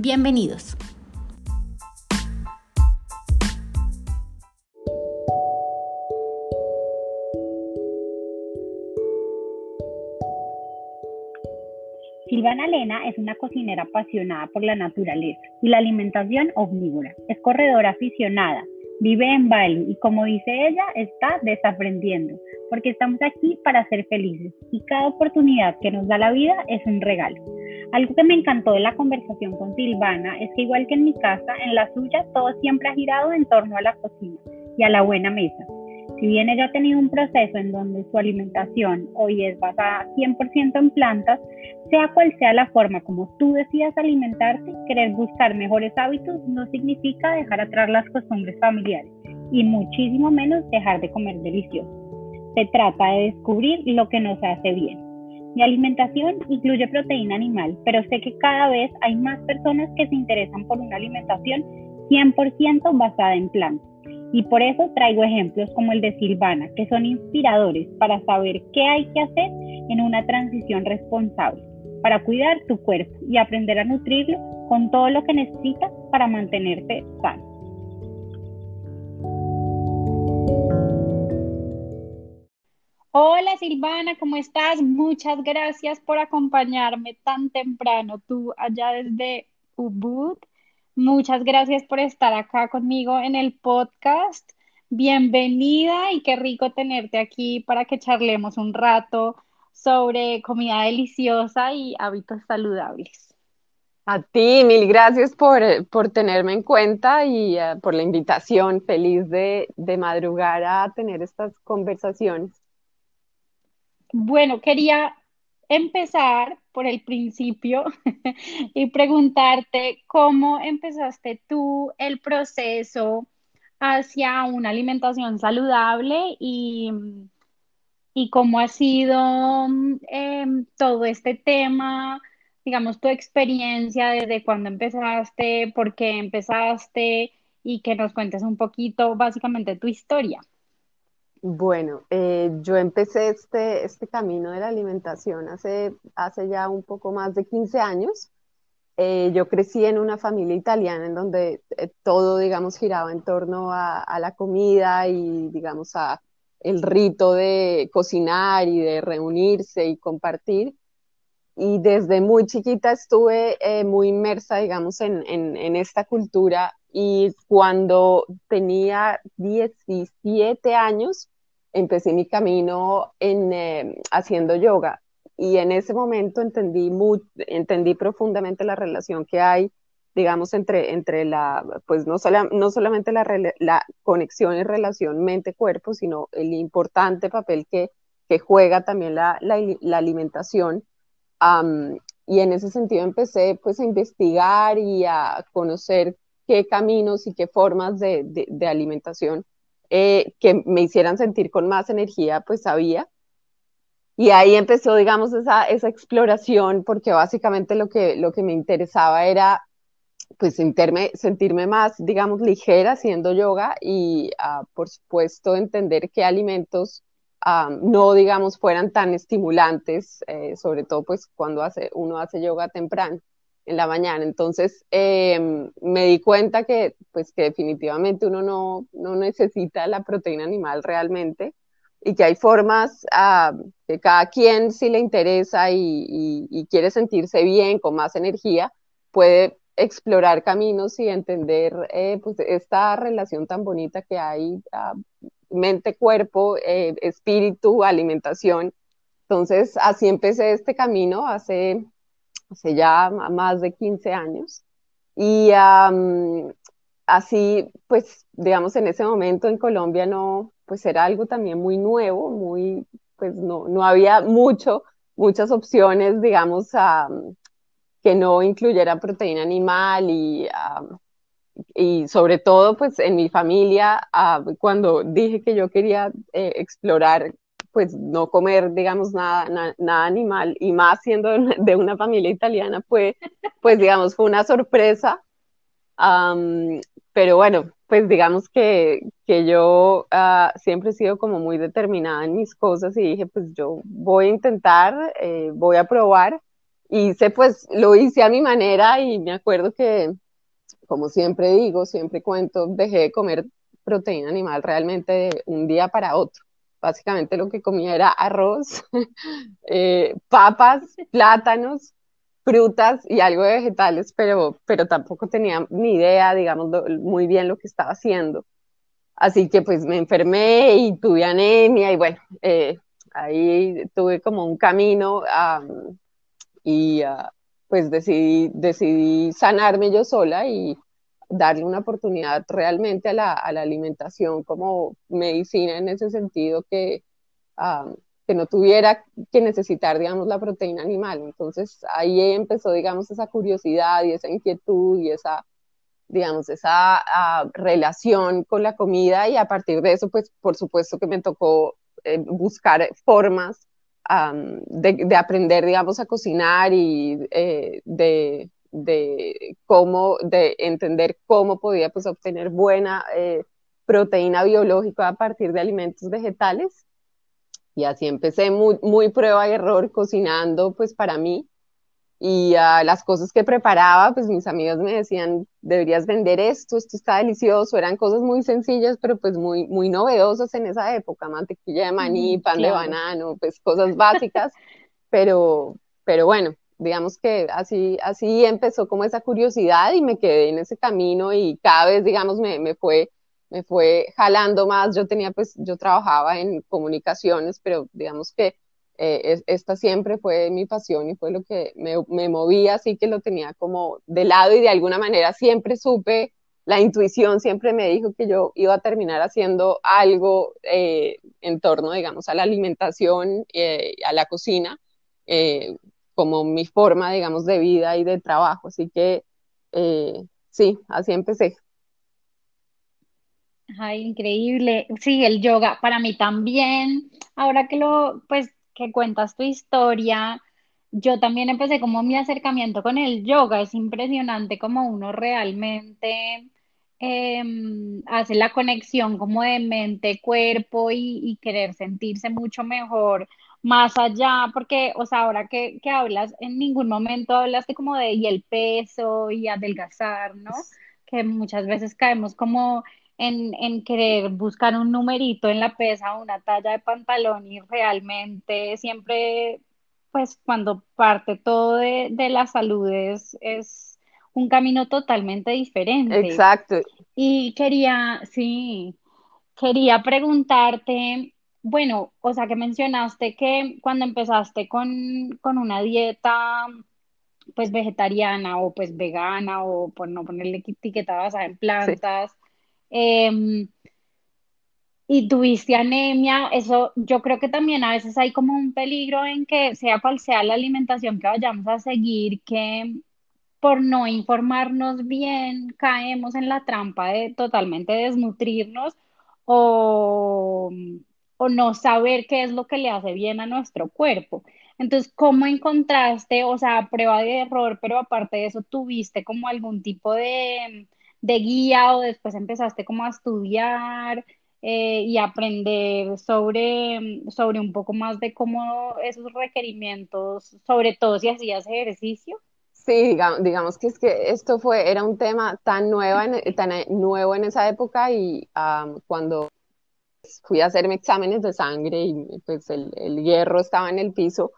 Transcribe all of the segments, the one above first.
Bienvenidos. Silvana Lena es una cocinera apasionada por la naturaleza y la alimentación omnívora. Es corredora aficionada, vive en Bali y como dice ella, está desaprendiendo, porque estamos aquí para ser felices y cada oportunidad que nos da la vida es un regalo. Algo que me encantó de la conversación con Silvana es que igual que en mi casa, en la suya todo siempre ha girado en torno a la cocina y a la buena mesa. Si bien ella ha tenido un proceso en donde su alimentación hoy es basada 100% en plantas, sea cual sea la forma como tú decidas alimentarte, querer buscar mejores hábitos no significa dejar atrás las costumbres familiares y muchísimo menos dejar de comer delicioso. Se trata de descubrir lo que nos hace bien. Mi alimentación incluye proteína animal, pero sé que cada vez hay más personas que se interesan por una alimentación 100% basada en plantas. Y por eso traigo ejemplos como el de Silvana, que son inspiradores para saber qué hay que hacer en una transición responsable, para cuidar tu cuerpo y aprender a nutrirlo con todo lo que necesitas para mantenerte sano. Hola Silvana, ¿cómo estás? Muchas gracias por acompañarme tan temprano, tú allá desde Ubud. Muchas gracias por estar acá conmigo en el podcast. Bienvenida y qué rico tenerte aquí para que charlemos un rato sobre comida deliciosa y hábitos saludables. A ti, mil gracias por, por tenerme en cuenta y eh, por la invitación. Feliz de, de madrugar a tener estas conversaciones. Bueno, quería empezar por el principio y preguntarte cómo empezaste tú el proceso hacia una alimentación saludable y, y cómo ha sido em, todo este tema, digamos, tu experiencia desde cuando empezaste, por qué empezaste y que nos cuentes un poquito básicamente tu historia. Bueno, eh, yo empecé este, este camino de la alimentación hace, hace ya un poco más de 15 años. Eh, yo crecí en una familia italiana en donde eh, todo, digamos, giraba en torno a, la comida y, digamos, a el rito de cocinar y de reunirse y compartir. Y desde muy chiquita estuve muy inmersa, digamos, en, en, en esta cultura y cuando tenía 17 años empecé mi camino en, eh, haciendo yoga y en ese momento entendí, muy, entendí profundamente la relación que hay, digamos, entre, entre la, pues no, no solamente la, la conexión y relación mente-cuerpo, sino el importante papel que, que juega también la, la, alimentación. y en ese sentido empecé pues a investigar y a conocer qué caminos y qué formas de, de, alimentación eh, que me hicieran sentir con más energía, pues había. Y ahí empezó, digamos, esa, esa exploración, porque básicamente lo que, lo que me interesaba era, pues, sentirme, sentirme más, digamos, ligera haciendo yoga y, uh, por supuesto, entender qué alimentos uh, no, digamos, fueran tan estimulantes, eh, sobre todo, pues, cuando hace, uno hace yoga temprano en la mañana. Entonces em, me di cuenta que, pues, que definitivamente uno no, no, necesita la proteína animal realmente y que hay formas ah, que cada quien si le interesa y, quiere sentirse bien, con más energía, puede explorar caminos y entender eh, pues, esta relación tan bonita que hay ah, mente, cuerpo, eh, espíritu, alimentación. Entonces, así empecé este camino hace hace ya más de 15 años. Y así, pues, digamos, en ese momento en Colombia no, pues era algo también muy nuevo, muy, pues no, no había mucho, muchas opciones, digamos, que no incluyera proteína animal y, y sobre todo pues en mi familia, cuando dije que yo quería eh, explorar pues no comer, digamos, nada, nada animal, y más siendo de una familia italiana, pues, pues digamos, fue una sorpresa. pero bueno, pues digamos que, que yo ah, siempre he sido como muy determinada en mis cosas y dije, pues yo voy a intentar, eh, voy a probar. Hice, pues lo hice a mi manera y me acuerdo que, como siempre digo, siempre cuento, dejé de comer proteína animal realmente de un día para otro básicamente lo que comía era arroz, eh, papas, plátanos, frutas y algo de vegetales, pero, pero tampoco tenía ni idea, digamos, muy bien lo que estaba haciendo. Así que pues me enfermé y tuve anemia y bueno, eh, ahí tuve como un camino y ah, pues decidí, decidí sanarme yo sola y darle una oportunidad realmente a la, alimentación como medicina en ese sentido que, que no tuviera que necesitar, digamos, la proteína animal. Entonces ahí empezó, digamos, esa curiosidad y esa inquietud y esa, digamos, esa ah, relación con la comida y a partir de eso, pues por supuesto que me tocó eh, buscar formas de, aprender, digamos, a cocinar y eh, de de cómo, de entender cómo podía pues obtener buena eh, proteína biológica a partir de alimentos vegetales. Y así empecé muy, muy prueba y error cocinando pues para mí. Y uh, las cosas que preparaba, pues mis amigos me decían, deberías vender esto, esto está delicioso. Eran cosas muy sencillas, pero pues muy, muy novedosas en esa época. Mantequilla de maní, pan de banano, pues cosas básicas. pero, pero bueno, digamos que así, así empezó como esa curiosidad y me quedé en ese camino y cada vez, digamos, me, me fue me fue jalando más. Yo tenía, pues, yo trabajaba en comunicaciones, pero digamos que eh, esta siempre fue mi pasión y fue lo que me, me, movía, así que lo tenía como de lado y de alguna manera siempre supe, la intuición siempre me dijo que yo iba a terminar haciendo algo eh, en torno, digamos, a la alimentación, eh, a la cocina como mi forma, digamos, de vida y de trabajo. Así que eh, sí, así empecé. Ay, increíble. Sí, el yoga para mí también. Ahora que lo, pues, que cuentas tu historia, yo también empecé como mi acercamiento con el yoga. Es impresionante como uno realmente em, hace la conexión como de mente, cuerpo y, y querer sentirse mucho mejor más allá, porque, o sea, ahora que, que hablas, en ningún momento hablaste como de y el peso y adelgazar, ¿no? Que muchas veces caemos como en, en querer buscar un numerito en la pesa, una talla de pantalón y realmente siempre, pues cuando parte todo de, de la salud es, es un camino totalmente diferente. Exacto. Y quería, sí, quería preguntarte, bueno, o sea que mencionaste que cuando empezaste con, con una dieta pues vegetariana o pues vegana o por no ponerle etiqueta basada en plantas, em, y tuviste anemia, eso yo creo que también a veces hay como un peligro en que sea cual sea la alimentación que vayamos a seguir, que por no informarnos bien caemos en la trampa de totalmente desnutrirnos o o no saber qué es lo que le hace bien a nuestro cuerpo. Entonces, ¿cómo encontraste, o sea, prueba de error, pero aparte de eso, tuviste como algún tipo de, guía o después empezaste como a estudiar eh, y aprender sobre, sobre un poco más de cómo esos requerimientos, sobre todo si hacías ejercicio? Sí, digamos, que es que esto fue, era un tema tan, nuevo en, tan nuevo en esa época y cuando fui a hacerme exámenes de sangre y pues el, el hierro estaba en el piso.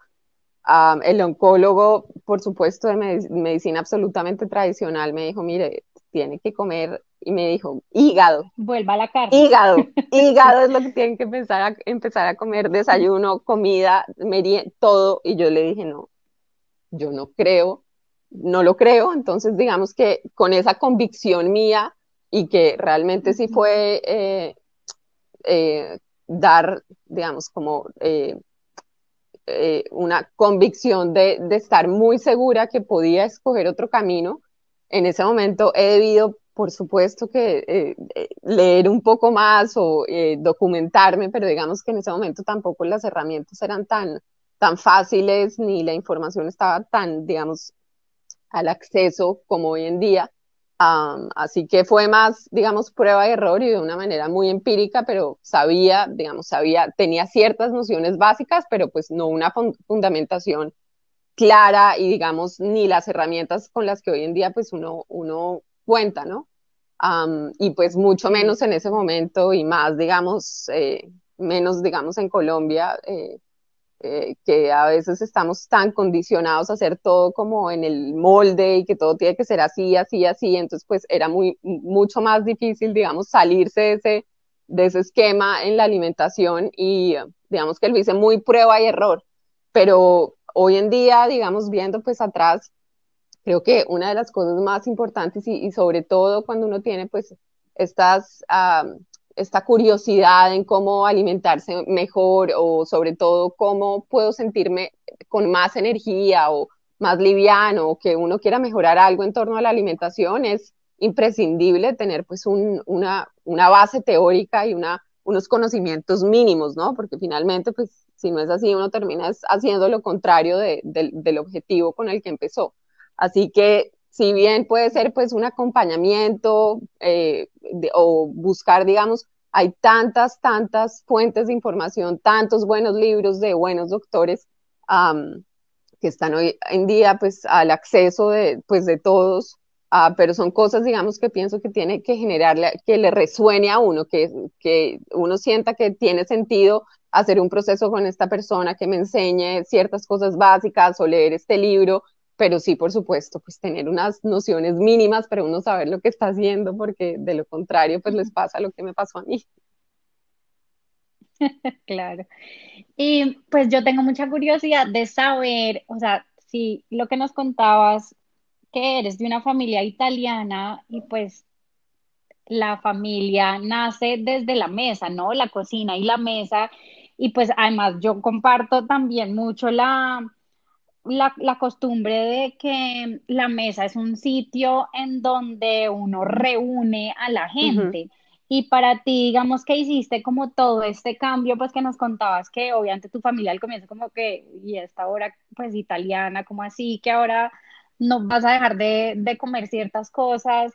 el oncólogo, por supuesto, de medicina absolutamente tradicional, me dijo, mire, tiene que comer, y me dijo, hígado. Vuelva a la carne. Hígado, hígado es lo que tienen que empezar a, empezar a comer, desayuno, comida, merienda, todo. Y yo le dije, no, yo no creo, no lo creo. Entonces, digamos que con esa convicción mía y que realmente sí fue eh, eh, dar, digamos, como eh, eh, una convicción de, de, estar muy segura que podía escoger otro camino. En ese momento he debido, por supuesto, que leer un poco más o documentarme, pero digamos que en ese momento tampoco las herramientas eran tan, tan fáciles ni la información estaba tan, digamos, al acceso como hoy en día así que fue más, digamos, prueba y error y de una manera muy empírica, pero sabía, digamos, sabía, tenía ciertas nociones básicas, pero pues no una fundamentación clara y digamos, ni las herramientas con las que hoy en día pues uno, uno cuenta, ¿no? y pues mucho menos en ese momento y más, digamos, eh, menos, digamos, en Colombia, eh, eh, que a veces estamos tan condicionados a hacer todo como en el molde y que todo tiene que ser así, así, así, entonces pues era muy, mucho más difícil, digamos, salirse de ese, de ese esquema en la alimentación y digamos que lo hice muy prueba y error, pero hoy en día, digamos, viendo pues atrás, creo que una de las cosas más importantes y, sobre todo cuando uno tiene pues estas esta curiosidad en cómo alimentarse mejor o sobre todo cómo puedo sentirme con más energía o más liviano o que uno quiera mejorar algo en torno a la alimentación, es imprescindible tener pues una, una, base teórica y una, unos conocimientos mínimos, ¿no? Porque finalmente pues si no es así, uno termina haciendo lo contrario del objetivo con el que empezó. Así que si bien puede ser pues un acompañamiento eh, o buscar, digamos, hay tantas, tantas fuentes de información, tantos buenos libros de buenos doctores que están hoy en día pues al acceso de, pues, de todos, uh, pero son cosas, digamos, que pienso que tiene que generarle, que le resuene a uno, que, que uno sienta que tiene sentido hacer un proceso con esta persona que me enseñe ciertas cosas básicas o leer este libro pero sí, por supuesto, pues tener unas nociones mínimas para uno saber lo que está haciendo, porque de lo contrario, pues les pasa lo que me pasó a mí. Claro. Y pues yo tengo mucha curiosidad de saber, o sea, si lo que nos contabas, que eres de una familia italiana y pues la familia nace desde la mesa, ¿no? La cocina y la mesa. Y pues además yo comparto también mucho la, la, costumbre de que la mesa es un sitio en donde uno reúne a la gente. Y para ti, digamos que hiciste como todo este cambio, pues que nos contabas que obviamente tu familia al comienzo como que, y esta hora pues italiana, como así, que ahora no vas a dejar de, de comer ciertas cosas.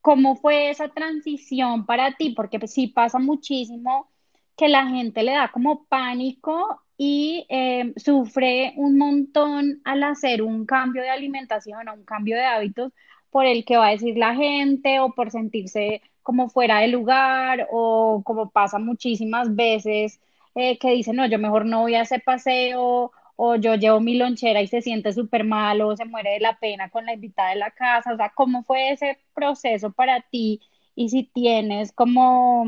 ¿Cómo fue esa transición para ti? Porque pues, sí pasa muchísimo que la gente le da como pánico y eh, sufre un montón al hacer un cambio de alimentación o un cambio de hábitos por el que va a decir la gente o por sentirse como fuera de lugar o como pasa muchísimas veces eh, que dicen, no, yo mejor no voy a ese paseo o yo llevo mi lonchera y se siente súper mal o se muere de la pena con la invitada de la casa. O sea, ¿cómo fue ese proceso para ti? Y si tienes como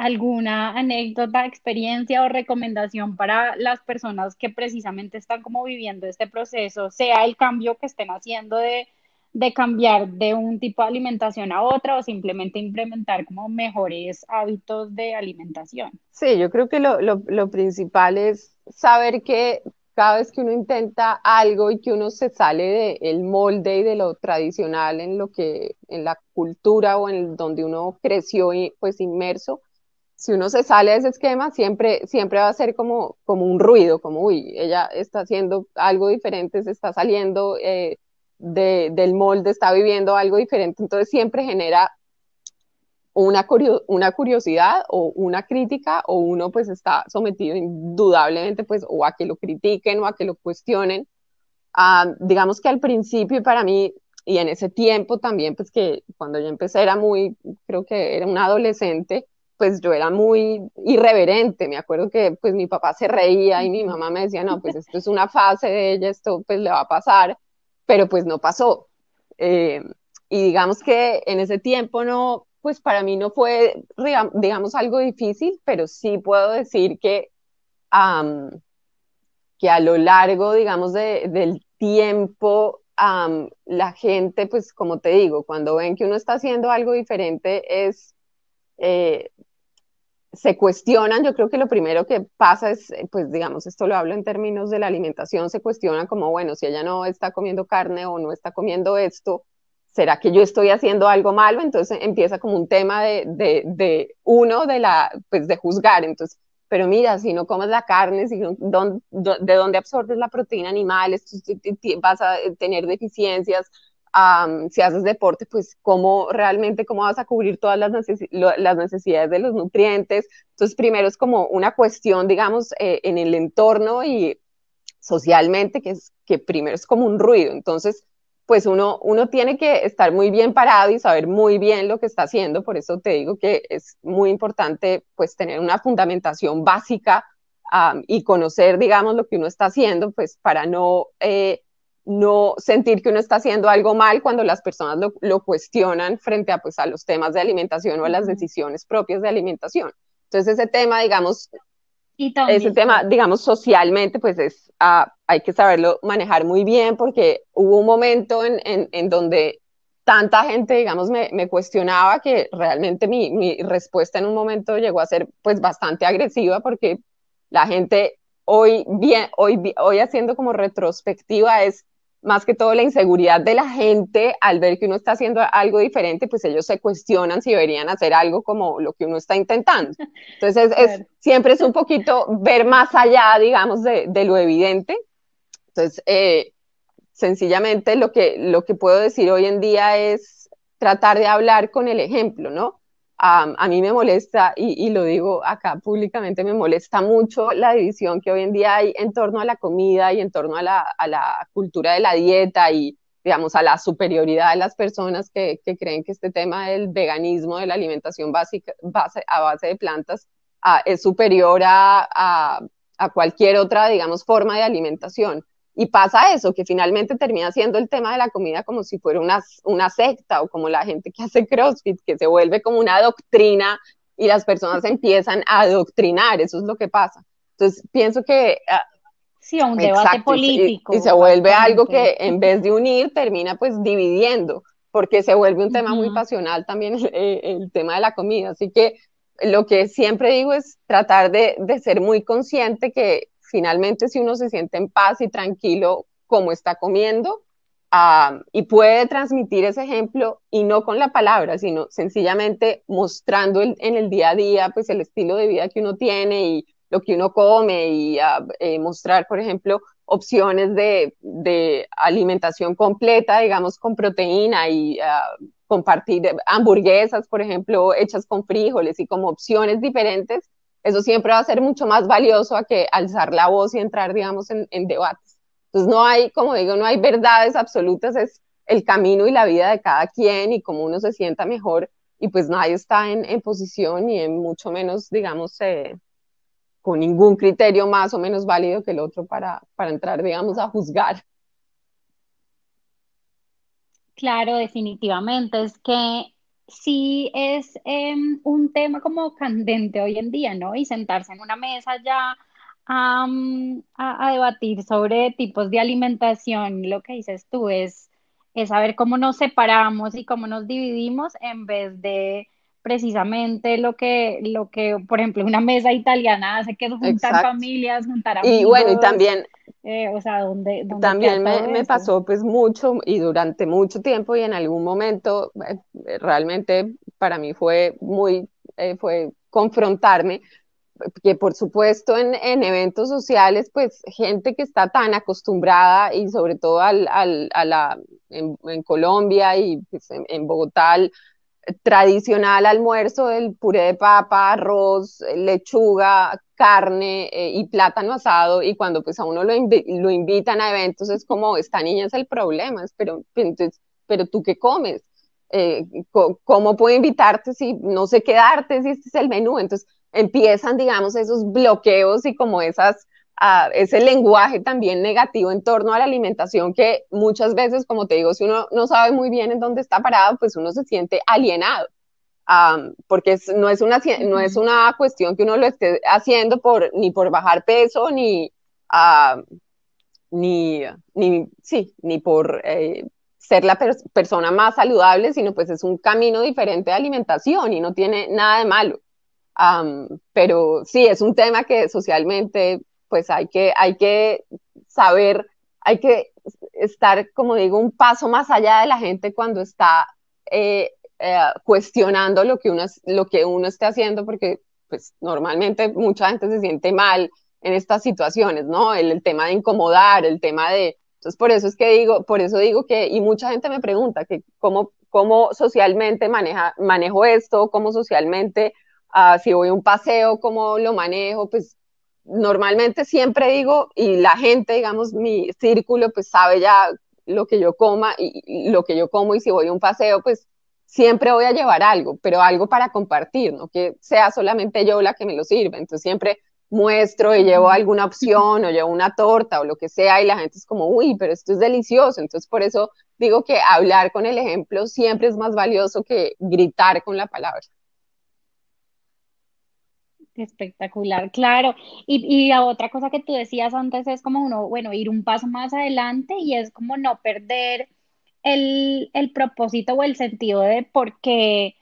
alguna anécdota, experiencia o recomendación para las personas que precisamente están como viviendo este proceso, sea el cambio que estén haciendo de, cambiar de un tipo de alimentación a otra o simplemente implementar como mejores hábitos de alimentación. Sí, yo creo que lo, lo principal es saber que cada vez que uno intenta algo y que uno se sale del molde y de lo tradicional en lo que, en la cultura o en donde uno creció y pues inmerso, si uno se sale de ese esquema, siempre, siempre va a ser como, como un ruido, como, uy, ella está haciendo algo diferente, se está saliendo eh, del molde, está viviendo algo diferente, entonces siempre genera una, una curiosidad o una crítica o uno pues está sometido indudablemente pues o a que lo critiquen o a que lo cuestionen. Ah, digamos que al principio para mí y en ese tiempo también pues que cuando yo empecé era muy, creo que era una adolescente, pues yo era muy irreverente, me acuerdo que pues mi papá se reía y mi mamá me decía, no, pues esto es una fase de ella, esto pues le va a pasar, pero pues no pasó. Eh, y digamos que en ese tiempo no, pues para mí no fue, digamos, algo difícil, pero sí puedo decir que, que a lo largo, digamos, del tiempo, la gente, pues como te digo, cuando ven que uno está haciendo algo diferente, es, eh, se cuestionan, yo creo que lo primero que pasa es, eh, pues digamos, esto lo hablo en términos de la alimentación, se cuestionan como, bueno, si ella no está comiendo carne o no está comiendo esto, ¿será que yo estoy haciendo algo malo? Entonces empieza como un tema de, de, de uno, de la, pues de juzgar, entonces, pero mira, si no comes la carne, si no, ¿de dónde absorbes la proteína animal? vas a tener deficiencias, si haces deporte, pues cómo realmente, cómo vas a cubrir todas las, las necesidades de los nutrientes. Entonces, primero es como una cuestión, digamos, eh, en el entorno y socialmente, que, es, que primero es como un ruido. Entonces, pues uno, uno tiene que estar muy bien parado y saber muy bien lo que está haciendo. Por eso te digo que es muy importante, pues, tener una fundamentación básica y conocer, digamos, lo que uno está haciendo, pues, para no... Eh, no sentir que uno está haciendo algo mal cuando las personas lo, cuestionan frente a, pues, a los temas de alimentación o a las decisiones propias de alimentación. Entonces ese tema, digamos, ese tema, digamos, socialmente, pues es, ah, hay que saberlo manejar muy bien porque hubo un momento en, en, donde tanta gente, digamos, me, me cuestionaba que realmente mi, mi, respuesta en un momento llegó a ser pues bastante agresiva porque la gente hoy bien, hoy, hoy haciendo como retrospectiva es más que todo la inseguridad de la gente al ver que uno está haciendo algo diferente, pues ellos se cuestionan si deberían hacer algo como lo que uno está intentando. Entonces, es, siempre es un poquito ver más allá, digamos, de, de lo evidente. Entonces, eh, sencillamente lo que, lo que puedo decir hoy en día es tratar de hablar con el ejemplo, ¿no? A mí me molesta, y, lo digo acá públicamente, me molesta mucho la división que hoy en día hay en torno a la comida y en torno a la, cultura de la dieta y, digamos, a la superioridad de las personas que, creen que este tema del veganismo, de la alimentación básica, base, a base de plantas, es superior a cualquier otra, digamos, forma de alimentación. Y pasa eso, que finalmente termina siendo el tema de la comida como si fuera una, una secta o como la gente que hace CrossFit, que se vuelve como una doctrina y las personas empiezan a adoctrinar, eso es lo que pasa. Entonces, pienso que... Ah, sí, un debate político. Y, se vuelve algo que en vez de unir, termina pues dividiendo, porque se vuelve un tema muy pasional también el, tema de la comida. Así que lo que siempre digo es tratar de, de ser muy consciente que finalmente si uno se siente en paz y tranquilo como está comiendo y puede transmitir ese ejemplo y no con la palabra, sino sencillamente mostrando en el día a día pues el estilo de vida que uno tiene y lo que uno come y eh, mostrar, por ejemplo, opciones de, de, alimentación completa, digamos, con proteína y compartir hamburguesas, por ejemplo, hechas con frijoles y como opciones diferentes, eso siempre va a ser mucho más valioso a que alzar la voz y entrar, digamos, en, debates. Entonces no hay, como digo, no hay verdades absolutas, es el camino y la vida de cada quien y cómo uno se sienta mejor y pues nadie está en, posición y en mucho menos, digamos, eh, con ningún criterio más o menos válido que el otro para, para entrar, digamos, a juzgar. Claro, definitivamente. Es que sí es em, un tema como candente hoy en día, ¿no? Y sentarse en una mesa ya a, debatir sobre tipos de alimentación, lo que dices tú es, es saber cómo nos separamos y cómo nos dividimos en vez de precisamente lo que, lo que, por ejemplo, una mesa italiana hace, que es juntar familias, juntar amigos. Y bueno, y también eh, o sea, donde, también me, pasó pues mucho y durante mucho tiempo y en algún momento eh, realmente para mí fue muy, eh, fue confrontarme, que por supuesto en, en, eventos sociales pues gente que está tan acostumbrada y sobre todo al, al, a la, en, en, Colombia y pues, en, en Bogotá tradicional almuerzo del puré de papa, arroz, lechuga, carne eh, y plátano asado y cuando pues a uno lo, lo, invitan a eventos es como, esta niña es el problema, pero, entonces, pero tú qué comes, eh, ¿cómo puedo invitarte si no sé qué darte, si este es el menú? Entonces empiezan, digamos, esos bloqueos y como esas ese lenguaje también negativo en torno a la alimentación que muchas veces, como te digo, si uno no sabe muy bien en dónde está parado, pues uno se siente alienado. porque no, es una, no es una cuestión que uno lo esté haciendo por, ni por bajar peso, ni, ni, ni, sí, ni por eh, ser la persona más saludable, sino pues es un camino diferente de alimentación y no tiene nada de malo. pero sí, es un tema que socialmente pues hay que, hay que saber, hay que estar, como digo, un paso más allá de la gente cuando está eh, eh, cuestionando lo que, uno, lo que uno esté haciendo, porque pues normalmente mucha gente se siente mal en estas situaciones, ¿no? El, tema de incomodar, el tema de... Entonces, por eso es que digo, por eso digo que, y mucha gente me pregunta que cómo, cómo socialmente maneja, manejo esto, cómo socialmente, uh, si voy a un paseo, cómo lo manejo, pues normalmente siempre digo, y la gente, digamos, mi círculo, pues sabe ya lo que yo coma y, lo que yo como, y si voy a un paseo, pues siempre voy a llevar algo, pero algo para compartir, no que sea solamente yo la que me lo sirve. Entonces siempre muestro y llevo alguna opción o llevo una torta o lo que sea y la gente es como, uy, pero esto es delicioso. Entonces por eso digo que hablar con el ejemplo siempre es más valioso que gritar con la palabra. Espectacular, claro. Y, y la otra cosa que tú decías antes es como uno, bueno, ir un paso más adelante y es como no perder el, el propósito o el sentido de por qué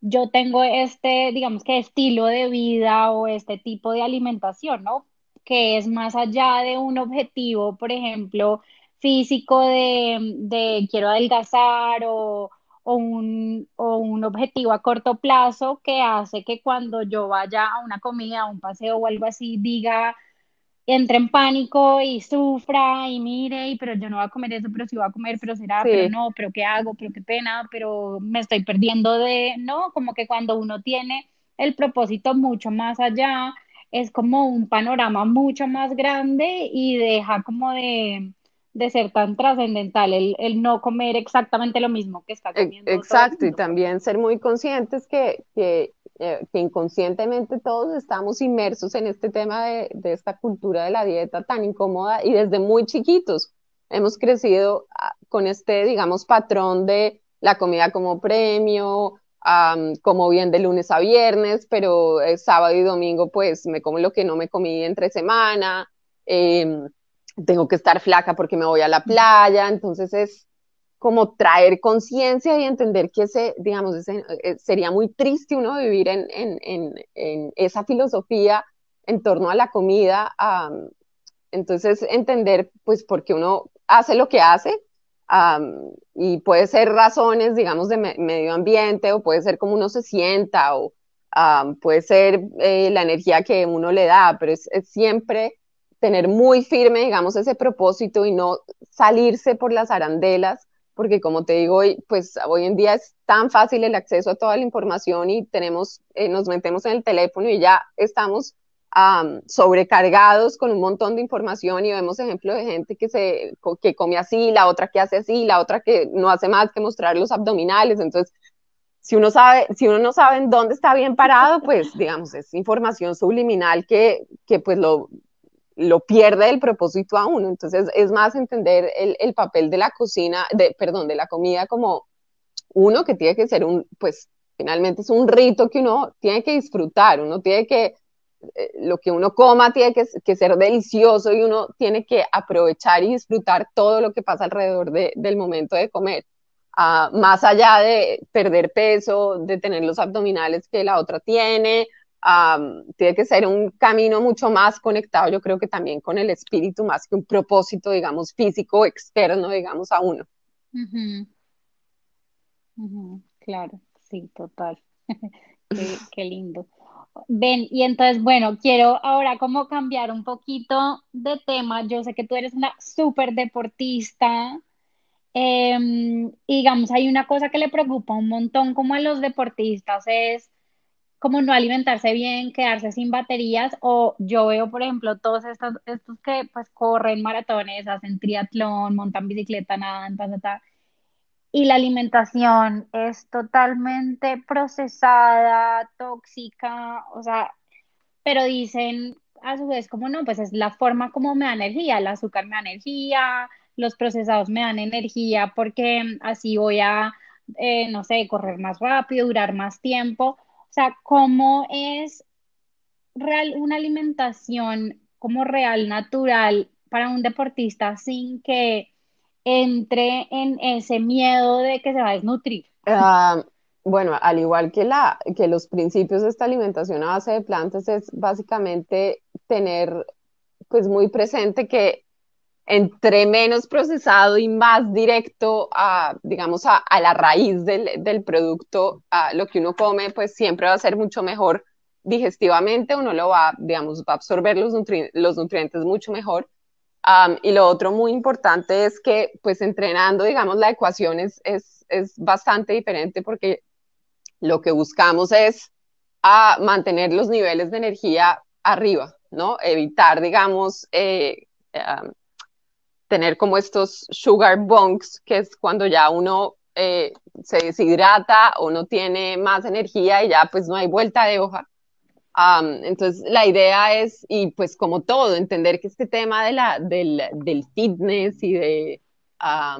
yo tengo este, digamos que estilo de vida o este tipo de alimentación, ¿no? Que es más allá de un objetivo, por ejemplo, físico de, de quiero adelgazar o o un, o un objetivo a corto plazo que hace que cuando yo vaya a una comida, a un paseo o algo así, diga, entre en pánico y sufra y mire, y, pero yo no voy a comer eso, pero sí voy a comer, pero será, pero no, pero qué hago, pero qué pena, pero me estoy perdiendo de, no, como que cuando uno tiene el propósito mucho más allá, es como un panorama mucho más grande y deja como de, de ser tan trascendental, el, el, no comer exactamente lo mismo que está e, comiendo. Exacto, y también ser muy conscientes que, que, eh, que, inconscientemente todos estamos inmersos en este tema de, de, esta cultura de la dieta tan incómoda y desde muy chiquitos hemos crecido ah, con este, digamos, patrón de la comida como premio, como bien de lunes a viernes, pero sábado y domingo pues me como lo que no me comí entre semana. Eh, tengo que estar flaca porque me voy a la playa, entonces es como traer conciencia y entender que ese, digamos, ese, eh, sería muy triste uno vivir en, en, en, en, esa filosofía en torno a la comida, entonces entender pues por qué uno hace lo que hace y puede ser razones, digamos, de medio ambiente o puede ser como uno se sienta o puede ser eh, la energía que uno le da, pero es siempre tener muy firme, digamos, ese propósito y no salirse por las arandelas, porque como te digo, pues hoy en día es tan fácil el acceso a toda la información y tenemos, eh, nos metemos en el teléfono y ya estamos sobrecargados con un montón de información y vemos ejemplos de gente que, se, que come así, la otra que hace así, la otra que no hace más que mostrar los abdominales. Entonces, si uno, sabe, si uno no sabe en dónde está bien parado, pues digamos, es información subliminal que, que pues lo, lo pierde el propósito a uno. Entonces es más entender el, el, papel de la cocina, de, perdón, de la comida como uno que tiene que ser un, pues finalmente es un rito que uno tiene que disfrutar, uno tiene que, eh, lo que uno coma tiene que, ser delicioso y uno tiene que aprovechar y disfrutar todo lo que pasa alrededor de, del momento de comer. Uh, más allá de perder peso, de tener los abdominales que la otra tiene, tiene que ser un camino mucho más conectado, yo creo que también con el espíritu, más que un propósito, digamos, físico, externo, digamos, a uno. Claro, sí, total. qué, lindo. Ven, y entonces, bueno, quiero ahora como cambiar un poquito de tema. Yo sé que tú eres una súper deportista. Em, y digamos, hay una cosa que le preocupa un montón como a los deportistas es como no alimentarse bien, quedarse sin baterías, o yo veo, por ejemplo, todos estos, estos que pues corren maratones, hacen triatlón, montan bicicleta, nadan, ta, ta, ta, y la alimentación es totalmente procesada, tóxica, o sea, pero dicen a su vez como no, pues es la forma como me da energía, el azúcar me da energía, los procesados me dan energía porque así voy a, eh, no sé, correr más rápido, durar más tiempo o sea, cómo es real, una alimentación como real, natural para un deportista sin que entre en ese miedo de que se va a desnutrir. Ah, bueno, al igual que, la, que los principios de esta alimentación a base de plantas, es básicamente tener pues muy presente que entre menos procesado y más directo a, digamos, a, la raíz del, producto, a lo que uno come, pues siempre va a ser mucho mejor digestivamente, uno lo va, digamos, va a absorber los, nutrientes mucho mejor. y lo otro muy importante es que, pues entrenando, digamos, la ecuación es, es, es bastante diferente porque lo que buscamos es mantener los niveles de energía arriba, ¿no? Evitar, digamos, eh, tener como estos sugar bunks, que es cuando ya uno eh, se deshidrata o no tiene más energía y ya pues no hay vuelta de hoja. entonces la idea es, y pues como todo, entender que este tema de la, del, del fitness y de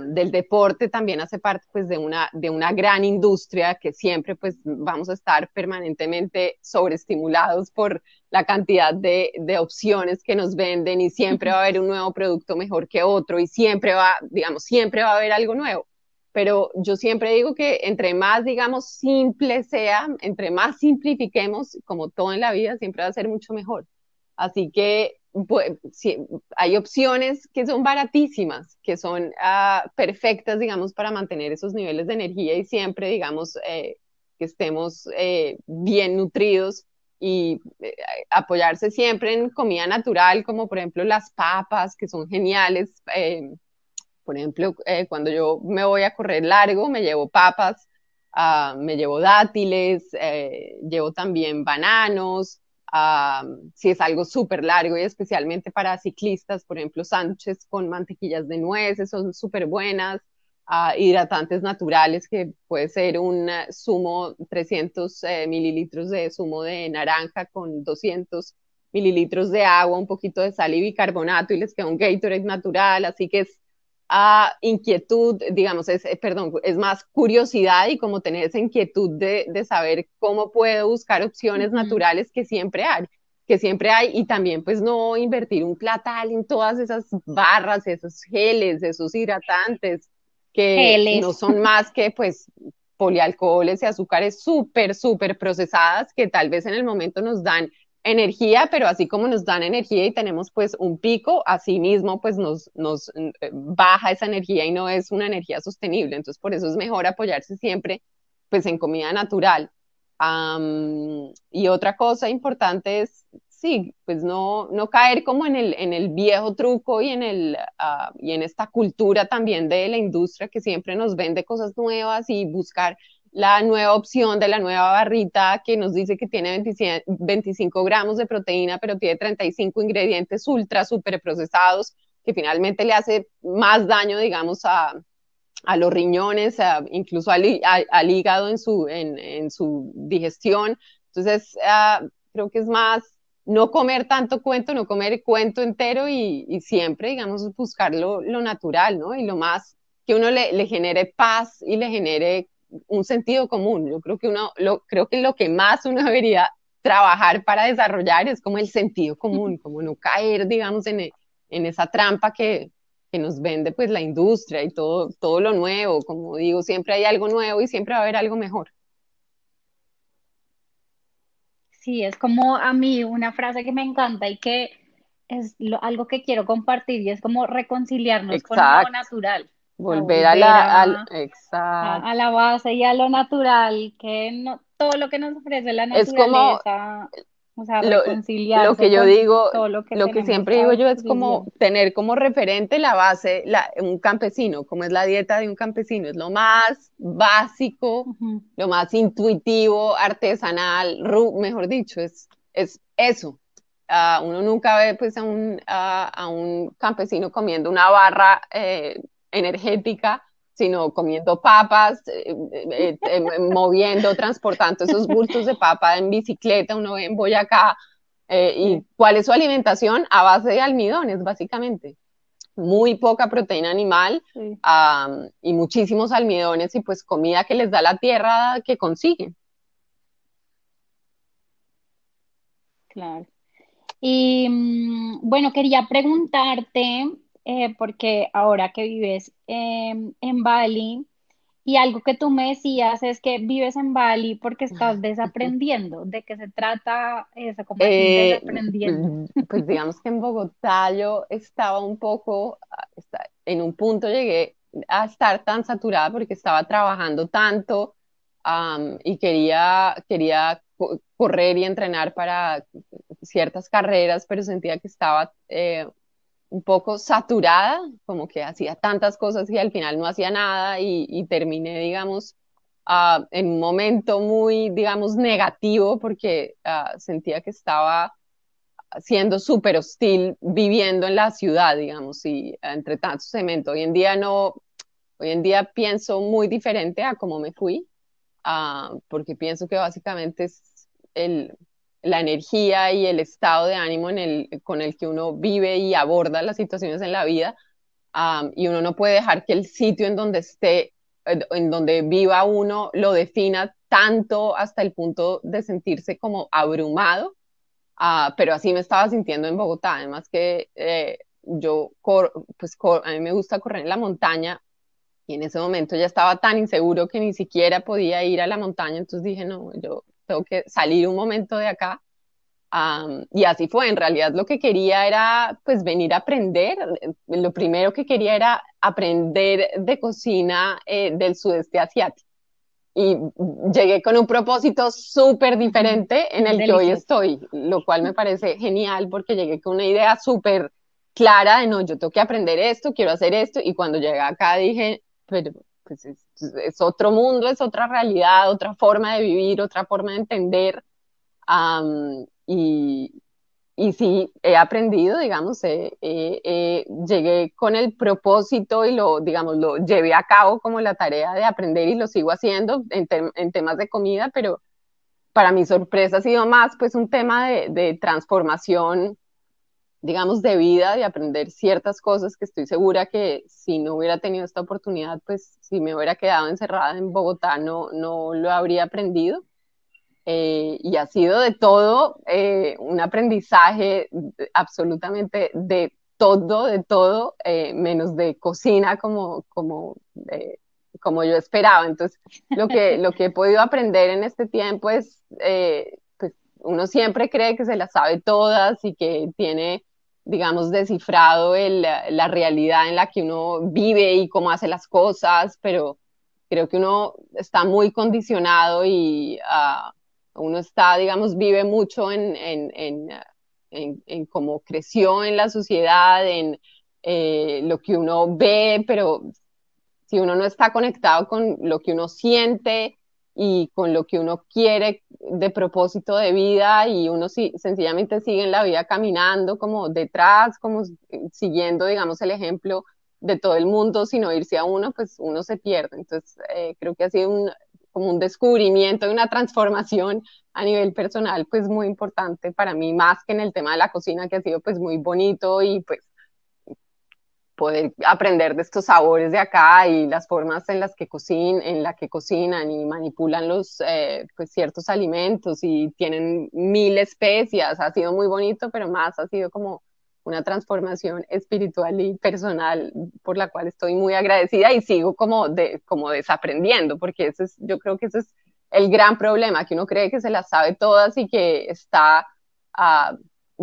del deporte también hace parte pues de una, de una gran industria que siempre pues vamos a estar permanentemente sobreestimulados por la cantidad de, de opciones que nos venden y siempre va a haber un nuevo producto mejor que otro y siempre va, digamos, siempre va a haber algo nuevo. Pero yo siempre digo que entre más, digamos, simple sea, entre más simplifiquemos, como todo en la vida, siempre va a ser mucho mejor. Así que pues, hay opciones que son baratísimas, que son ah, perfectas, digamos, para mantener esos niveles de energía y siempre, digamos, eh, que estemos eh, bien nutridos y eh, apoyarse siempre en comida natural, como por ejemplo las papas, que son geniales. por ejemplo, cuando yo me voy a correr largo, me llevo papas, ah, me llevo dátiles, llevo también bananos, si es algo súper largo y especialmente para ciclistas, por ejemplo, sándwiches con mantequillas de nueces son súper buenas, uh, hidratantes naturales que puede ser un zumo, 300 eh, mililitros de zumo de naranja con 200 mililitros de agua, un poquito de sal y bicarbonato y les queda un Gatorade natural, así que es inquietud, digamos, es, eh, perdón, es más curiosidad y como tener esa inquietud de, de saber cómo puedo buscar opciones naturales que siempre hay, que siempre hay y también pues no invertir un platal en todas esas barras, esos geles, esos hidratantes que no son más que pues polialcoholes y azúcares súper, súper procesadas que tal vez en el momento nos dan energía, pero así como nos dan energía y tenemos pues un pico, así mismo pues nos, nos eh, baja esa energía y no es una energía sostenible. Entonces por eso es mejor apoyarse siempre pues en comida natural. y otra cosa importante es, sí, pues no, no caer como en el, en el viejo truco y en, el, ah, y en esta cultura también de la industria que siempre nos vende cosas nuevas y buscar la nueva opción de la nueva barrita que nos dice que tiene 25 gramos de proteína, pero tiene 35 ingredientes ultra, super procesados, que finalmente le hace más daño, digamos, a, los riñones, incluso al, hígado en su, en, su digestión. Entonces, ah, creo que es más no comer tanto cuento, no comer cuento entero y, siempre, digamos, buscar lo, natural, ¿no? Y lo más que uno le, le genere paz y le genere un sentido común. Yo creo que uno, lo, creo que lo que más uno debería trabajar para desarrollar es como el sentido común, como no caer, digamos, en, en esa trampa que, que, nos vende pues la industria y todo, todo lo nuevo. Como digo, siempre hay algo nuevo y siempre va a haber algo mejor. Sí, es como a mí una frase que me encanta y que es algo que quiero compartir y es como reconciliarnos con lo natural. Volver a, la, a, la base y a lo natural, que no, todo lo que nos ofrece la naturaleza. Es como, o sea, lo, que yo digo, lo que, siempre digo yo es como tener como referente la base, la, un campesino, como es la dieta de un campesino, es lo más básico, lo más intuitivo, artesanal, mejor dicho, es, es eso. Ah, uno nunca ve pues a un, a un campesino comiendo una barra eh, energética, sino comiendo papas, eh, eh, eh, moviendo, transportando esos bultos de papa en bicicleta, uno ve en Boyacá. ¿Y cuál es su alimentación? A base de almidones, básicamente. Muy poca proteína animal y muchísimos almidones y pues comida que les da la tierra que consiguen. Claro. Y mm, bueno, quería preguntarte, eh, porque ahora que vives en Bali, Y algo que tú me decías es que vives en Bali porque estás desaprendiendo. ¿De qué se trata eso? ¿Cómo Eh, desaprendiendo? pues, pues digamos que en Bogotá yo estaba un poco, ah, en un punto llegué a estar tan saturada porque estaba trabajando tanto y quería, quería co- correr y entrenar para ciertas carreras, pero sentía que estaba eh, un poco saturada, como que hacía tantas cosas y al final no hacía nada y, terminé, digamos, ah, en un momento muy, digamos, negativo porque ah, sentía que estaba siendo súper hostil viviendo en la ciudad, digamos, y entre tanto cemento. Hoy en día no, hoy en día pienso muy diferente a cómo me fui, ah, porque pienso que básicamente es el, la energía y el estado de ánimo con el que uno vive y aborda las situaciones en la vida, y uno no puede dejar que el sitio en donde esté, en donde viva uno, lo defina tanto hasta el punto de sentirse como abrumado. Ah, pero así me estaba sintiendo en Bogotá, además que eh, yo, cor- pues a mí me gusta correr en la montaña y en ese momento ya estaba tan inseguro que ni siquiera podía ir a la montaña, entonces dije, no, yo tengo que salir un momento de acá. Am, y así fue, en realidad lo que quería era pues venir a aprender, lo primero que quería era aprender de cocina eh, del sudeste asiático y llegué con un propósito súper diferente en el que hoy Delicioso. estoy, lo cual me parece genial porque llegué con una idea súper clara de no, yo tengo que aprender esto, quiero hacer esto y cuando llegué acá dije, pero pues es, es otro mundo, es otra realidad, otra forma de vivir, otra forma de entender. Am, y, y sí, he aprendido, digamos, eh, eh, eh, llegué con el propósito y lo, digamos, lo llevé a cabo como la tarea de aprender y lo sigo haciendo en, tem- en temas de comida, pero para mi sorpresa ha sido más pues un tema de, de transformación, digamos, de vida, de aprender ciertas cosas que estoy segura que si no hubiera tenido esta oportunidad, pues si me hubiera quedado encerrada en Bogotá no, no lo habría aprendido eh, y ha sido de todo eh, un aprendizaje absolutamente de todo, de todo, eh, menos de cocina como, como, eh, como yo esperaba. Entonces, lo que, lo que he podido aprender en este tiempo es, eh, pues uno siempre cree que se las sabe todas y que tiene, digamos, descifrado el, la realidad en la que uno vive y cómo hace las cosas, pero creo que uno está muy condicionado y uh, uno está, digamos, vive mucho en, en, en, en, en cómo creció en la sociedad, en eh, lo que uno ve, pero si uno no está conectado con lo que uno siente y con lo que uno quiere de propósito de vida y uno si, sencillamente sigue en la vida caminando como detrás, como siguiendo, digamos, el ejemplo de todo el mundo, sino irse a uno, pues uno se pierde. Entonces, eh, creo que ha sido un, como un descubrimiento y una transformación a nivel personal, pues muy importante para mí, más que en el tema de la cocina, que ha sido pues muy bonito y pues poder aprender de estos sabores de acá y las formas en las que cocin en la que cocinan y manipulan los eh, pues ciertos alimentos y tienen mil especias, ha sido muy bonito, pero más ha sido como una transformación espiritual y personal por la cual estoy muy agradecida y sigo como, de, como desaprendiendo, porque ese es, yo creo que ese es el gran problema, que uno cree que se las sabe todas y que está uh,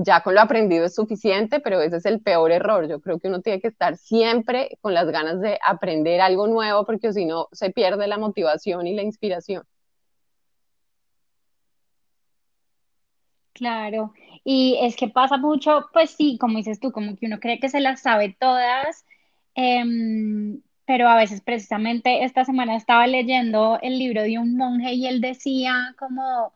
ya con lo aprendido es suficiente, pero ese es el peor error. Yo creo que uno tiene que estar siempre con las ganas de aprender algo nuevo, porque si no se pierde la motivación y la inspiración. Claro, y es que pasa mucho, pues sí, como dices tú, como que uno cree que se las sabe todas, em, pero a veces precisamente esta semana estaba leyendo el libro de un monje y él decía como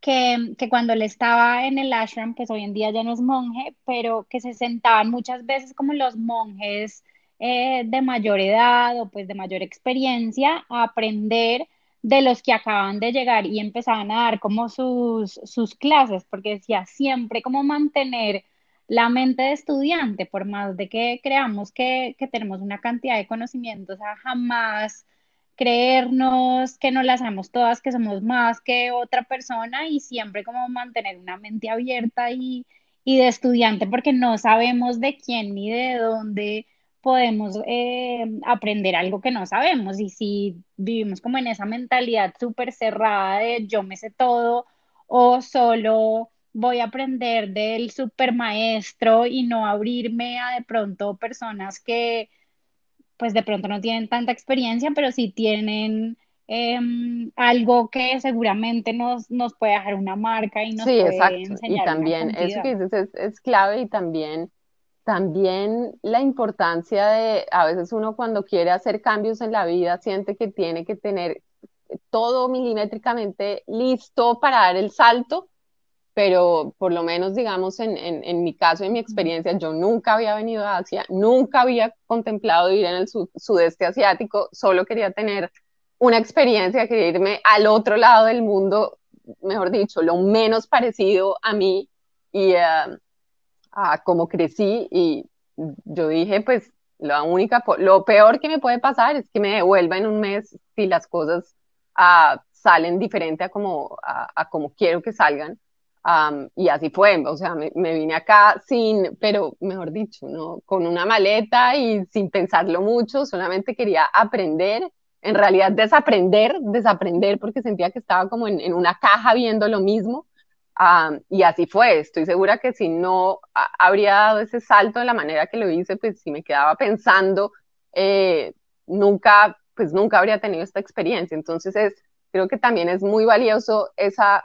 que, que cuando él estaba en el ashram, pues hoy en día ya no es monje, pero que se sentaban muchas veces como los monjes eh, de mayor edad o pues de mayor experiencia a aprender de los que acaban de llegar y empezaban a dar como sus, sus clases, porque decía siempre como mantener la mente de estudiante, por más de que creamos que, que tenemos una cantidad de conocimientos, jamás creernos que no las sabemos todas, que somos más que otra persona y siempre como mantener una mente abierta y, y de estudiante porque no sabemos de quién ni de dónde podemos eh, aprender algo que no sabemos. Y si vivimos como en esa mentalidad súper cerrada de yo me sé todo o solo voy a aprender del super maestro y no abrirme a de pronto personas que pues de pronto no tienen tanta experiencia, pero sí tienen em, algo que seguramente nos, nos puede dejar una marca y nos sí, puede exacto. enseñar. Y también eso que dices es, es clave y también también la importancia de, a veces uno cuando quiere hacer cambios en la vida siente que tiene que tener todo milimétricamente listo para dar el salto, pero por lo menos, digamos, en, en, mi caso, en mi experiencia, yo nunca había venido a Asia, nunca había contemplado ir en el sudeste asiático, solo quería tener una experiencia, quería irme al otro lado del mundo, mejor dicho, lo menos parecido a mí y... Uh, a cómo crecí y yo dije, pues la única, lo peor que me puede pasar es que me devuelva en un mes si las cosas ah, salen diferente a como, a, como quiero que salgan. Y así fue, o sea, me, vine acá sin, pero mejor dicho, ¿no? Con una maleta y sin pensarlo mucho, solamente quería aprender, en realidad desaprender, desaprender porque sentía que estaba como en, en una caja viendo lo mismo y así fue, estoy segura que si no habría dado ese salto de la manera que lo hice, pues si me quedaba pensando, eh, nunca, pues nunca habría tenido esta experiencia. Entonces es, creo que también es muy valioso esa,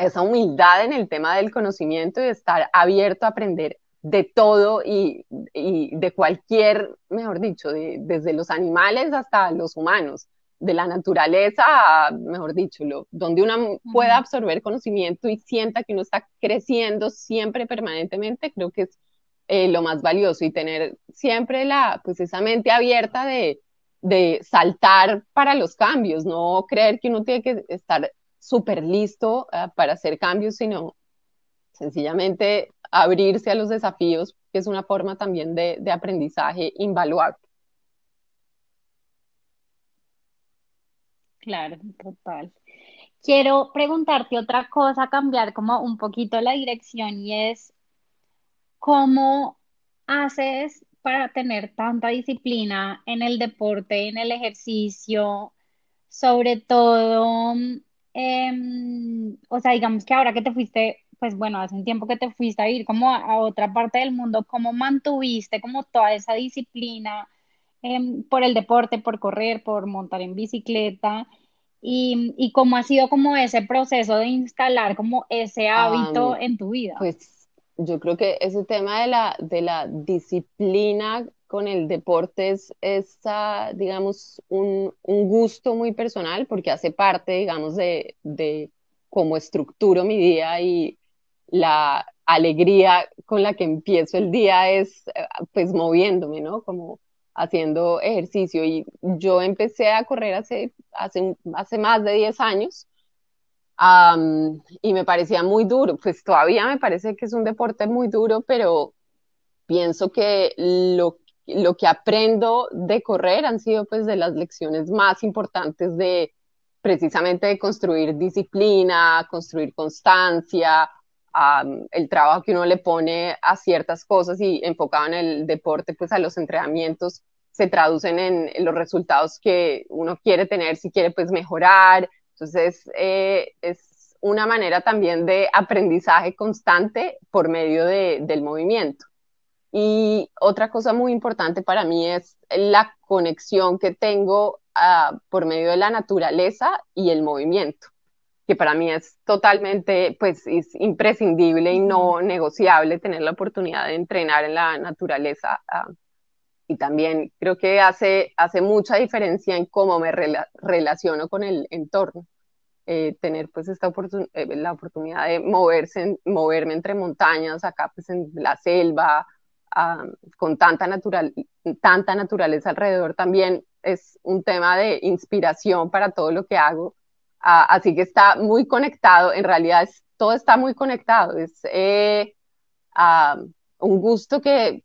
esa humildad en el tema del conocimiento y estar abierto a aprender de todo y, y de cualquier, mejor dicho, desde los animales hasta los humanos de la naturaleza, mejor dicho, lo, donde uno pueda absorber conocimiento y sienta que uno está creciendo siempre permanentemente, creo que es eh, lo más valioso. Y tener siempre la, pues esa mente abierta de, de saltar para los cambios, no creer que uno tiene que estar súper listo ah, para hacer cambios, sino sencillamente abrirse a los desafíos, que es una forma también de, de aprendizaje invaluable. Claro, total. Quiero preguntarte otra cosa, cambiar como un poquito la dirección y es, ¿cómo haces para tener tanta disciplina en el deporte, en el ejercicio, sobre todo, em, o sea, digamos que ahora que te fuiste, pues bueno, hace un tiempo que te fuiste a ir como a, a otra parte del mundo, ¿cómo mantuviste como toda esa disciplina? Em, por el deporte, por correr, por montar en bicicleta y, y cómo ha sido como ese proceso de instalar como ese hábito en tu vida. Pues yo creo que ese tema de la, de la disciplina con el deporte es, digamos, un, un, gusto muy personal porque hace parte, digamos, de, de cómo estructuro mi día y la alegría con la que empiezo el día es, eh, pues, moviéndome, ¿no? Como haciendo ejercicio y yo empecé a correr hace, hace, hace más de 10 años y me parecía muy duro, pues todavía me parece que es un deporte muy duro, pero pienso que lo, lo que aprendo de correr han sido pues de las lecciones más importantes de precisamente de construir disciplina, construir constancia, el trabajo que uno le pone a ciertas cosas y enfocado en el deporte, pues a los entrenamientos se traducen en, los resultados que uno quiere tener, si quiere pues mejorar. Entonces, eh, es una manera también de aprendizaje constante por medio del movimiento. Y otra cosa muy importante para mí es la conexión que tengo ah, por medio de la naturaleza y el movimiento que para mí es totalmente, pues, es imprescindible y no negociable tener la oportunidad de entrenar en la naturaleza. Ah, y también creo que hace, hace mucha diferencia en cómo me relaciono con el entorno. Eh, tener pues esta eh, la oportunidad de moverse, moverme entre montañas, acá pues en la selva, con tanta, natural, tanta naturaleza alrededor, también es un tema de inspiración para todo lo que hago Ah, así que está muy conectado, en realidad todo está muy conectado. Es eh, un gusto que,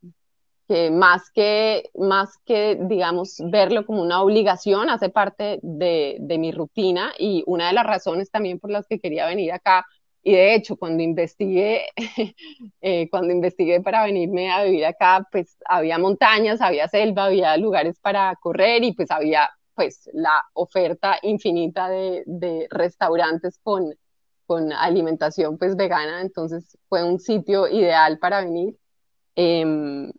que, más que, más que, digamos, verlo como una obligación, hace parte de, de mi rutina y una de las razones también por las que quería venir acá y de hecho, cuando investigué, eh, cuando investigué para venirme a vivir acá, pues había montañas, había selva, había lugares para correr y pues había pues la oferta infinita de, de restaurantes con, con alimentación pues vegana, entonces fue un sitio ideal para venir. Em,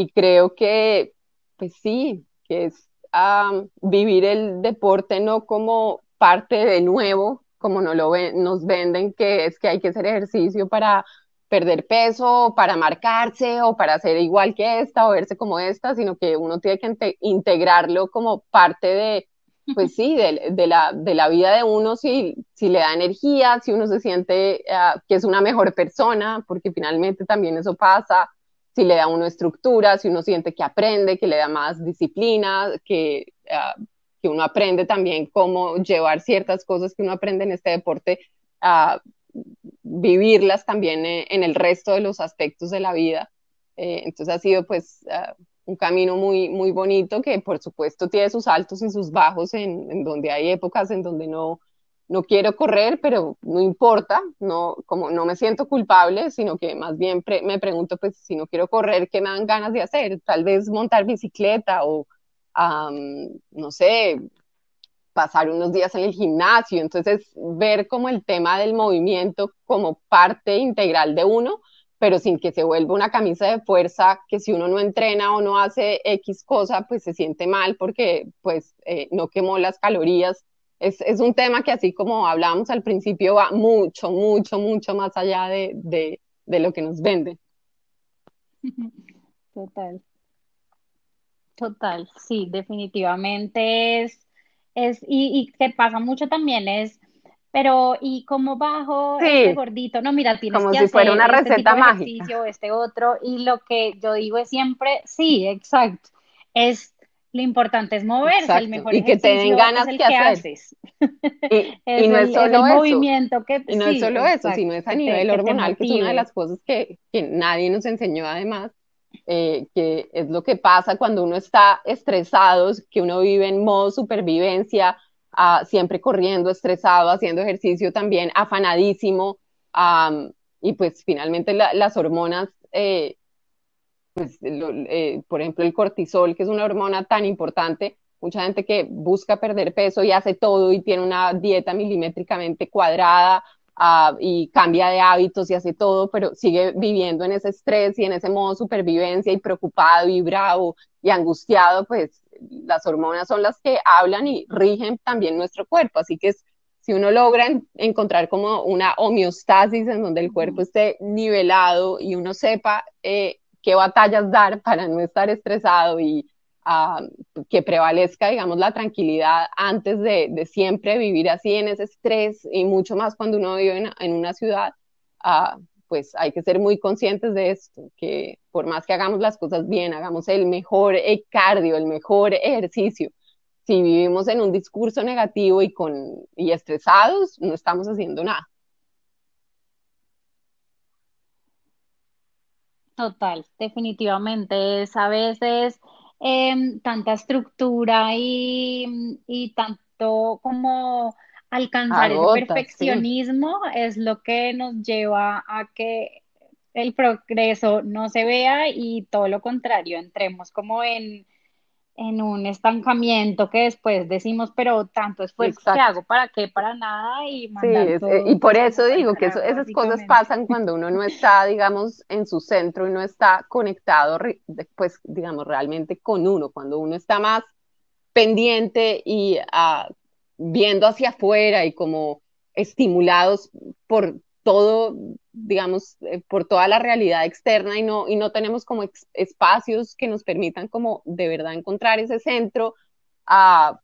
y creo que, pues sí, que es vivir el deporte no como parte de nuevo, como no lo nos venden, que es que hay que hacer ejercicio para perder peso, para marcarse o para ser igual que esta o verse como esta, sino que uno tiene que integrarlo como parte de, pues sí, de, la, de la vida de uno, si, si le da energía, si uno se siente ah, que es una mejor persona, porque finalmente también eso pasa, si le da uno estructura, si uno siente que aprende, que le da más disciplina, que, ah, que uno aprende también cómo llevar ciertas cosas que uno aprende en este deporte a vivirlas también eh, en el resto de los aspectos de la vida. Eh, entonces ha sido pues ah, un camino muy, muy bonito que por supuesto tiene sus altos y sus bajos en, en donde hay épocas en donde no, no quiero correr, pero no importa, no, como no me siento culpable, sino que más bien me pregunto, pues si no quiero correr, ¿qué me dan ganas de hacer? Tal vez montar bicicleta o, no sé, pasar unos días en el gimnasio. Entonces, ver como el tema del movimiento como parte integral de uno, pero sin que se vuelva una camisa de fuerza que si uno no entrena o no hace X cosa, pues se siente mal porque pues eh, no quemó las calorías es, es, un tema que así como hablábamos al principio va mucho, mucho, mucho más allá de, de, de lo que nos venden. Total. Total, sí, definitivamente es, es y, y que pasa mucho también es, pero ¿y cómo bajo este gordito? No, mira, tienes como que si hacer fuera una este receta tipo de mágica. ejercicio, este otro, y lo que yo digo es siempre, sí, exacto, es lo importante es moverse, Exacto, el mejor y que te den ganas es el que haces. Y, Es y no el, es es solo el eso, movimiento que y no es solo eso, sino es a nivel que hormonal, que es una de las cosas que, que nadie nos enseñó además, eh, que es lo que pasa cuando uno está estresado, que uno vive en modo supervivencia, ah, siempre corriendo, estresado, haciendo ejercicio también, afanadísimo, y pues finalmente la- las hormonas, eh, pues, lo- eh, por ejemplo, el cortisol, que es una hormona tan importante, mucha gente que busca perder peso y hace todo y tiene una dieta milimétricamente cuadrada, ah, y cambia de hábitos y hace todo, pero sigue viviendo en ese estrés y en ese modo supervivencia y preocupado y bravo y angustiado, pues las hormonas son las que hablan y rigen también nuestro cuerpo. Así que es, si uno logra en- encontrar como una homeostasis en donde el cuerpo esté nivelado y uno sepa eh, qué batallas dar para no estar estresado y ah, que prevalezca, digamos, la tranquilidad antes de, de siempre vivir así en ese estrés y mucho más cuando uno vive en, en una ciudad, ah, pues hay que ser muy conscientes de esto, que por más que hagamos las cosas bien, hagamos el mejor eh, cardio, el mejor ejercicio, si vivimos en un discurso negativo y, con, y estresados, no estamos haciendo nada. Total, definitivamente es a veces em, tanta estructura y, y tanto como alcanzar sí. perfeccionismo es lo que nos lleva a que el progreso no se vea y todo lo contrario, entremos como en, en un estancamiento que después decimos, pero tanto esfuerzo que Exacto. hago, ¿para qué? Para nada y Sí, es- eh, y por eso digo que eso- esas cosas pasan cuando uno no está, digamos, en su centro y no está conectado, pues, digamos, realmente con uno, cuando uno está más pendiente y ah, viendo hacia afuera y como estimulados por todo, digamos, eh, por toda la realidad externa y no, y no tenemos como espacios que nos permitan como de verdad encontrar ese centro, ah,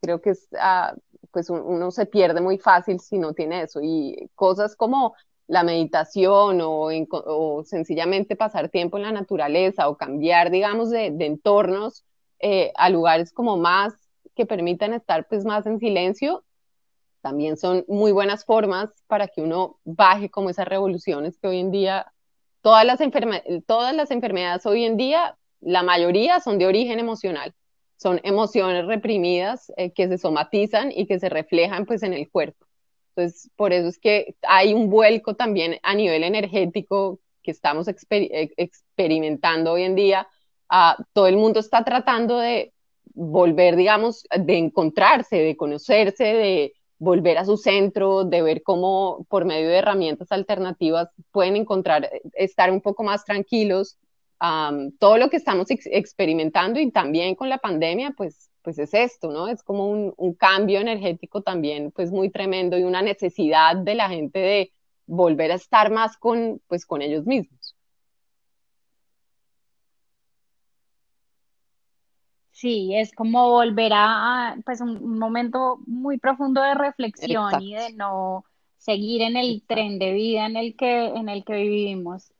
creo que es, ah, pues un- uno se pierde muy fácil si no tiene eso. Y cosas como la meditación o, enco- o sencillamente pasar tiempo en la naturaleza o cambiar, digamos, de, de entornos eh, a lugares como más que permitan estar pues más en silencio, también son muy buenas formas para que uno baje como esas revoluciones que hoy en día, todas las enferme- todas las enfermedades hoy en día, la mayoría son de origen emocional son emociones reprimidas eh, que se somatizan y que se reflejan pues en el cuerpo. Entonces, por eso es que hay un vuelco también a nivel energético que estamos eh, experimentando hoy en día. Ah, todo el mundo está tratando de volver, digamos, de encontrarse, de conocerse, de volver a su centro, de ver cómo por medio de herramientas alternativas pueden encontrar, eh, estar un poco más tranquilos. todo lo que estamos experimentando y también con la pandemia, pues, pues es esto, ¿no? Es como un, un, cambio energético también, pues muy tremendo y una necesidad de la gente de volver a estar más con, pues, con ellos mismos. Sí, es como volver a, pues, un, momento muy profundo de reflexión y de no seguir en el tren de vida en el que, en el que vivimos.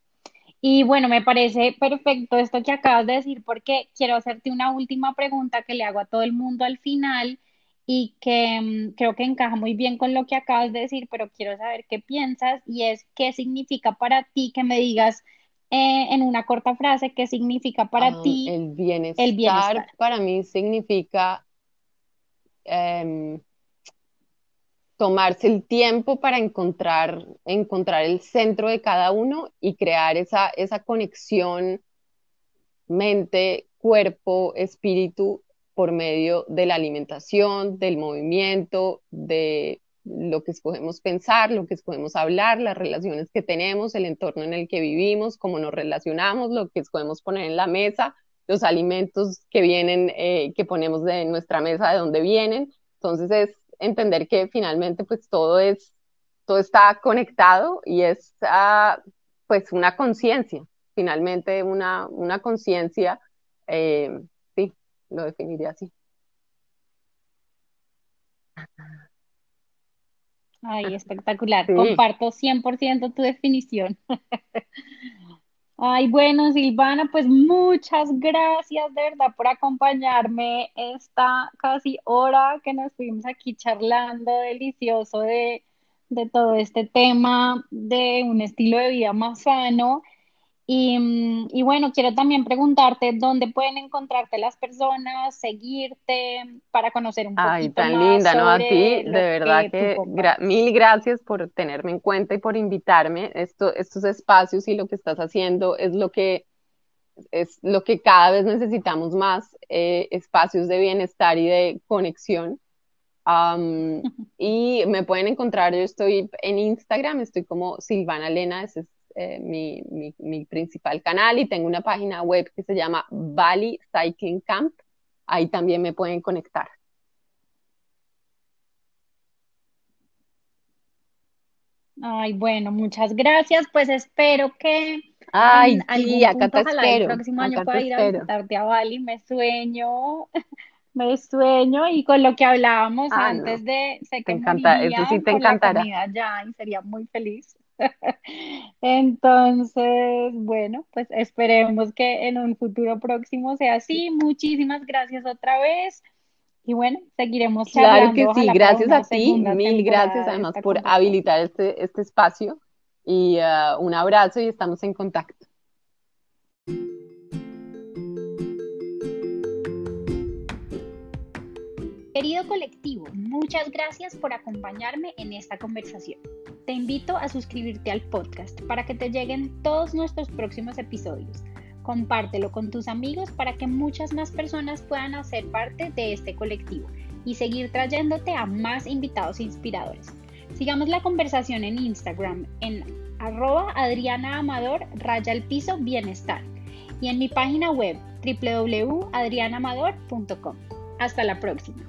Y bueno, me parece perfecto esto que acabas de decir porque quiero hacerte una última pregunta que le hago a todo el mundo al final y que mm, creo que encaja muy bien con lo que acabas de decir, pero quiero saber qué piensas y es qué significa para ti que me digas eh, en una corta frase qué significa para ah, ti el bienestar, el bienestar. Para mí significa em, tomarse el tiempo para encontrar, encontrar el centro de cada uno y crear esa, esa conexión mente, cuerpo, espíritu por medio de la alimentación, del movimiento, de lo que escogemos pensar, lo que escogemos hablar, las relaciones que tenemos, el entorno en el que vivimos, cómo nos relacionamos, lo que escogemos poner en la mesa, los alimentos que vienen, eh, que ponemos de nuestra mesa, de dónde vienen. Entonces es entender que finalmente pues todo es, todo está conectado y es ah, pues una conciencia, finalmente una, una conciencia, eh, sí, lo definiría así. Ay, espectacular. Comparto 100% tu definición. Ay, bueno, Silvana, pues muchas gracias de verdad por acompañarme esta casi hora que nos estuvimos aquí charlando delicioso de, de todo este tema de un estilo de vida más sano. Mm, y, bueno, quiero también preguntarte dónde pueden encontrarte las personas, seguirte, para conocer un poquito Ay, tan linda, ¿no? A ti, de verdad que, mil gracias por tenerme en cuenta y por invitarme. Esto, estos espacios y lo que estás haciendo es lo que es lo que cada vez necesitamos más, eh, espacios de bienestar y de conexión. y me pueden encontrar, yo estoy en Instagram, estoy como Silvana Lena, ese es eh, mi, mi, principal canal y tengo una página web que se llama Bali Cycling Camp. Ahí también me pueden conectar. Ay, bueno, muchas gracias. Pues espero que Ay, sí, acá te espero. el próximo año pueda ir a visitarte a Bali. Me sueño, me sueño y con lo que hablábamos ah, antes de sé que encanta, eso sí te encantará. ya y sería muy feliz. Entonces, bueno, pues esperemos que en un futuro próximo sea así. Muchísimas gracias otra vez. Y bueno, seguiremos charlando. Claro que sí, gracias a ti, mil gracias además por habilitar este, este espacio y uh, un abrazo y estamos en contacto. Querido colectivo, muchas gracias por acompañarme en esta conversación. Te invito a suscribirte al podcast para que te lleguen todos nuestros próximos episodios. Compártelo con tus amigos para que muchas más personas puedan hacer parte de este colectivo y seguir trayéndote a más invitados inspiradores. Sigamos la conversación en Instagram en arroba Adriana Amador raya el piso bienestar y en mi página web www.adrianamador.com. Hasta la próxima.